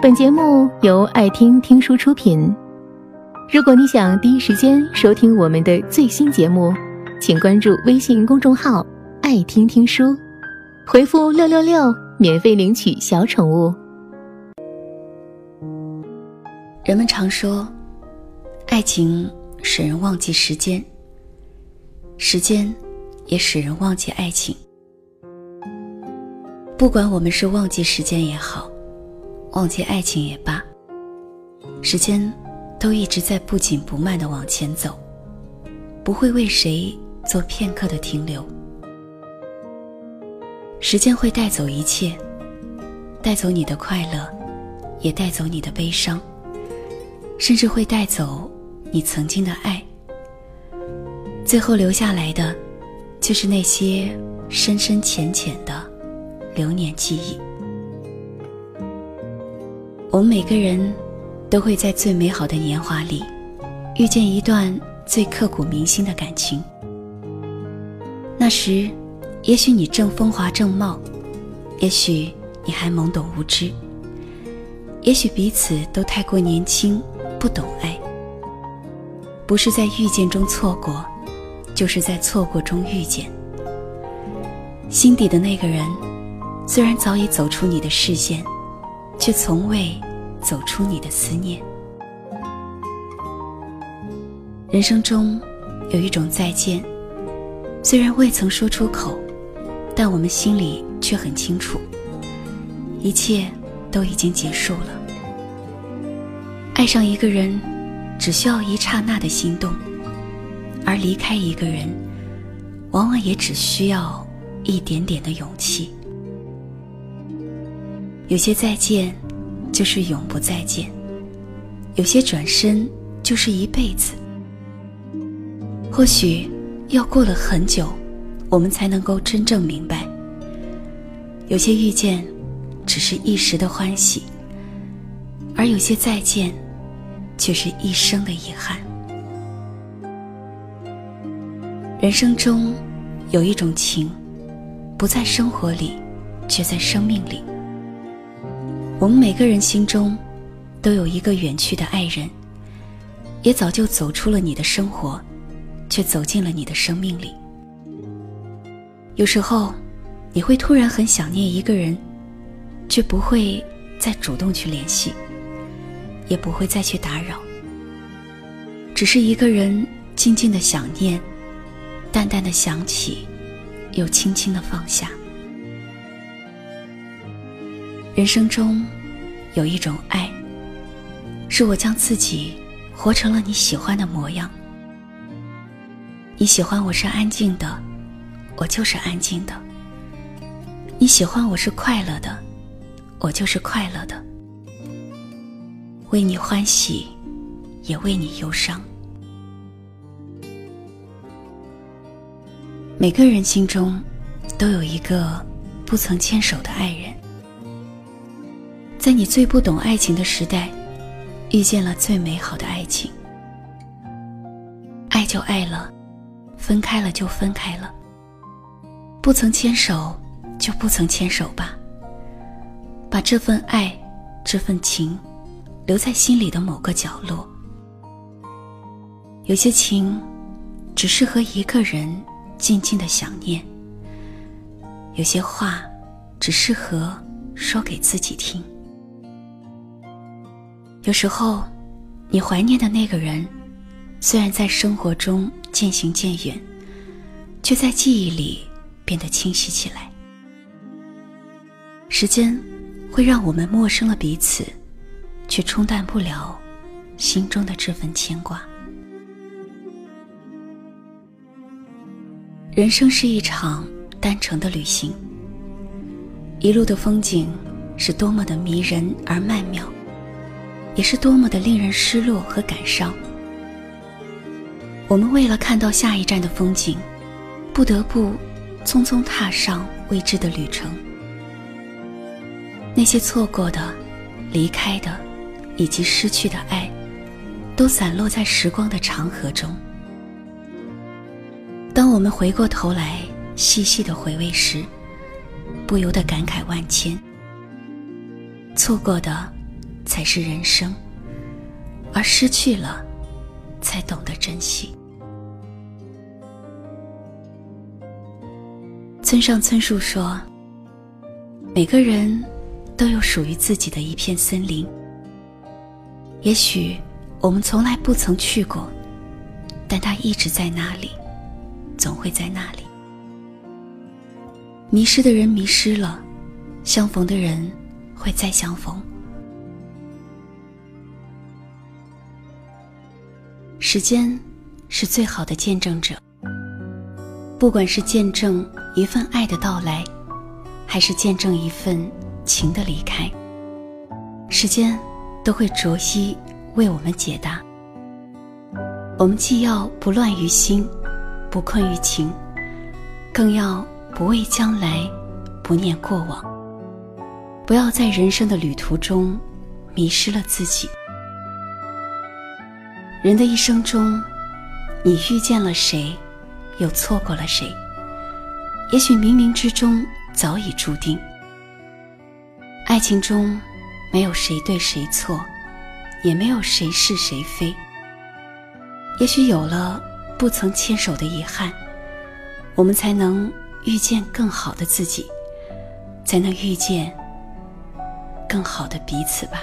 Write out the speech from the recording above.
本节目由爱听听书出品。如果你想第一时间收听我们的最新节目，请关注微信公众号“爱听听书”，回复“六六六”免费领取小宠物。人们常说，爱情使人忘记时间，时间也使人忘记爱情。不管我们是忘记时间也好，忘记爱情也罢，时间都一直在不紧不慢的往前走，不会为谁做片刻的停留。时间会带走一切，带走你的快乐，也带走你的悲伤，甚至会带走你曾经的爱。最后留下来的，就是那些深深浅浅的。流年记忆，我们每个人都会在最美好的年华里，遇见一段最刻骨铭心的感情。那时，也许你正风华正茂，也许你还懵懂无知，也许彼此都太过年轻，不懂爱。不是在遇见中错过，就是在错过中遇见。心底的那个人。虽然早已走出你的视线，却从未走出你的思念。人生中有一种再见，虽然未曾说出口，但我们心里却很清楚，一切都已经结束了。爱上一个人，只需要一刹那的心动；而离开一个人，往往也只需要一点点的勇气。有些再见，就是永不再见；有些转身，就是一辈子。或许要过了很久，我们才能够真正明白，有些遇见，只是一时的欢喜；而有些再见，却是一生的遗憾。人生中，有一种情，不在生活里，却在生命里。我们每个人心中，都有一个远去的爱人，也早就走出了你的生活，却走进了你的生命里。有时候，你会突然很想念一个人，却不会再主动去联系，也不会再去打扰，只是一个人静静的想念，淡淡的想起，又轻轻的放下。人生中，有一种爱，是我将自己活成了你喜欢的模样。你喜欢我是安静的，我就是安静的；你喜欢我是快乐的，我就是快乐的。为你欢喜，也为你忧伤。每个人心中，都有一个不曾牵手的爱人。在你最不懂爱情的时代，遇见了最美好的爱情。爱就爱了，分开了就分开了。不曾牵手，就不曾牵手吧。把这份爱，这份情，留在心里的某个角落。有些情，只适合一个人静静的想念。有些话，只适合说给自己听。有时候，你怀念的那个人，虽然在生活中渐行渐远，却在记忆里变得清晰起来。时间会让我们陌生了彼此，却冲淡不了心中的这份牵挂。人生是一场单程的旅行，一路的风景是多么的迷人而曼妙。也是多么的令人失落和感伤。我们为了看到下一站的风景，不得不匆匆踏上未知的旅程。那些错过的、离开的，以及失去的爱，都散落在时光的长河中。当我们回过头来细细的回味时，不由得感慨万千。错过的。才是人生，而失去了，才懂得珍惜。村上春树说：“每个人都有属于自己的一片森林。也许我们从来不曾去过，但它一直在那里，总会在那里。迷失的人迷失了，相逢的人会再相逢。时间是最好的见证者。”不管是见证一份爱的到来，还是见证一份情的离开，时间都会逐一为我们解答。我们既要不乱于心，不困于情，更要不畏将来，不念过往。不要在人生的旅途中迷失了自己。人的一生中，你遇见了谁？又错过了谁？也许冥冥之中早已注定。爱情中没有谁对谁错，也没有谁是谁非。也许有了不曾牵手的遗憾，我们才能遇见更好的自己，才能遇见更好的彼此吧。